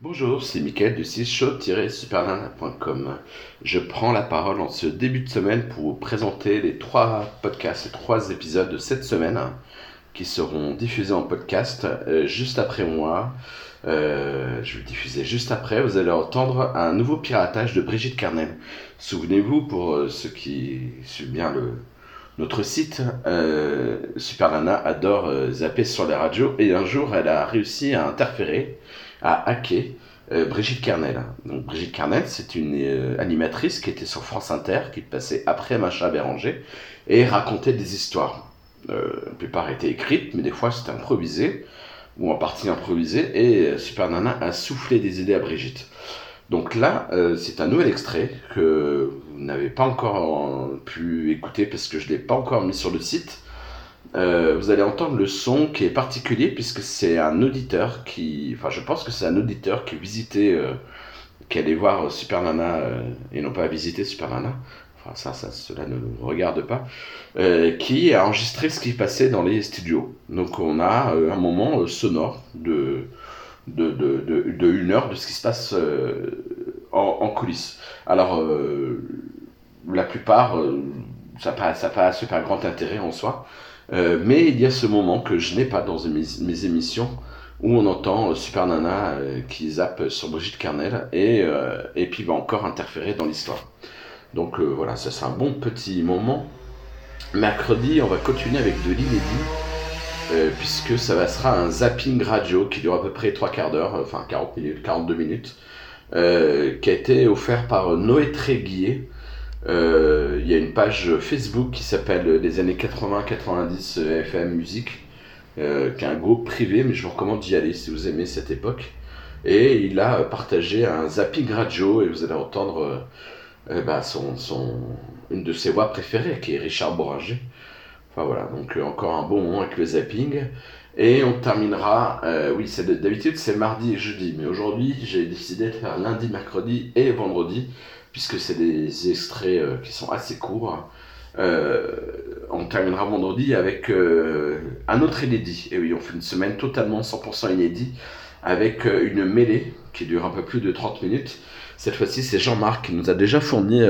Bonjour, c'est Mickaël de 6show-supernana.com. Je prends la parole en ce début de semaine pour vous présenter les trois podcasts, les trois épisodes de cette semaine qui seront diffusés en podcast euh, juste après moi. Euh, je vais le diffuser juste après. Vous allez entendre un nouveau piratage de Brigitte Carnel. Souvenez-vous, pour euh, ceux qui suivent bien notre site, Super Nana adore zapper sur les radios et un jour elle a réussi à interférer, à hacker euh, Brigitte Kernel. Donc Brigitte Kernel, c'est une euh, animatrice qui était sur France Inter, qui passait après Machin Béranger et racontait des histoires. Euh, la plupart étaient écrites, mais des fois c'était improvisé ou en partie improvisé et euh, Super Nana a soufflé des idées à Brigitte. Donc là, c'est un nouvel extrait que vous n'avez pas encore pu écouter parce que je ne l'ai pas encore mis sur le site. Euh, vous allez entendre le son qui est particulier puisque c'est un auditeur qui, enfin je pense que c'est un auditeur qui visitait, euh, qui allait voir Super Nana euh, et non pas visiter Super Nana. Enfin ça, ça cela ne nous regarde pas. qui a enregistré ce qui passait dans les studios. Donc on a un moment sonore de de, de, de, une heure de ce qui se passe en, en coulisses. Alors, la plupart, ça n'a pas, ça pas super grand intérêt en soi, Euh, mais il y a ce moment que je n'ai pas dans mes, émissions où on entend euh, Super Nana euh, qui zappe sur Brigitte Kernel et, et puis va encore interférer dans l'histoire. Donc voilà, ça c'est un bon petit moment. Mercredi, on va continuer avec de l'inédit puisque ça sera un zapping radio qui dure à peu près 3 quarts d'heure, enfin 40 minutes, 42 minutes, qui a été offert par Noé Tréguier. Euh, Il y a une page Facebook qui s'appelle Les années 80-90 FM Musique, euh, qui est un groupe privé, mais je vous recommande d'y aller si vous aimez cette époque. Et il a partagé un zapping radio, et vous allez entendre euh, euh, bah, son, son, une de ses voix préférées, qui est Richard Boringer. Enfin voilà, donc euh, encore un bon moment avec le zapping. Et on terminera, euh, oui, d'habitude c'est mardi et jeudi, mais aujourd'hui j'ai décidé de faire lundi, mercredi et vendredi, puisque c'est des extraits euh, qui sont assez courts. Euh, on terminera vendredi avec euh, un autre inédit. Et oui, on fait une semaine totalement 100% inédit, avec une mêlée qui dure un peu plus de 30 minutes. Cette fois-ci, c'est Jean-Marc qui nous a déjà fourni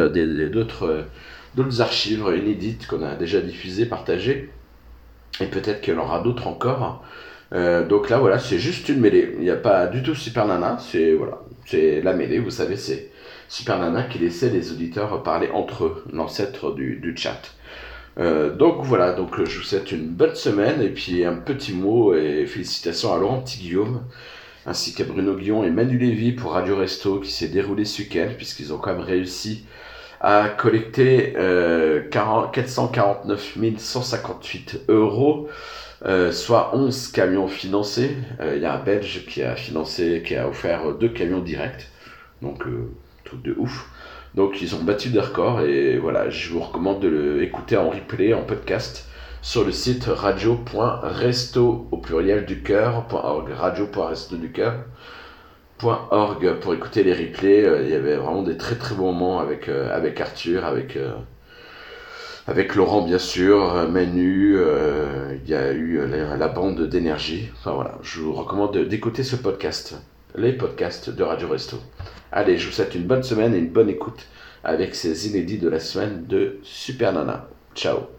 d'autres d'autres archives inédites qu'on a déjà diffusées, partagées. Et peut-être qu'il y en aura d'autres encore. Euh, donc là, voilà, c'est juste une mêlée. Il n'y a pas du tout Super Nana. C'est voilà, c'est la mêlée. Vous savez, c'est Super Nana qui laissait les auditeurs parler entre eux, l'ancêtre du, chat. Euh, donc voilà, donc euh, je vous souhaite une bonne semaine et puis un petit mot et félicitations à Laurent Petit Guillaume ainsi qu'à Bruno Guillon et Manu Lévy pour Radio Resto qui s'est déroulé ce week-end puisqu'ils ont quand même réussi euh, 40 449 158 euros, euh, soit 11 camions financés. Euh, Il y a un Belge qui a financé, qui a offert deux camions directs, donc euh, truc de ouf. Donc ils ont battu des records et voilà, je vous recommande de l'écouter en replay, en podcast sur le site radio.resto au pluriel du cœur.org, radio.resto du cœur pour écouter les replays. Euh, Il y avait vraiment des très très bons moments avec, euh, avec Arthur, avec, euh, avec Laurent bien sûr, Manu, il y a eu la, la bande d'énergie. Enfin voilà, je vous recommande de- d'écouter ce podcast, les podcasts de Radio Resto. Allez, je vous souhaite une bonne semaine et une bonne écoute avec ces inédits de la semaine de Super Nana. Ciao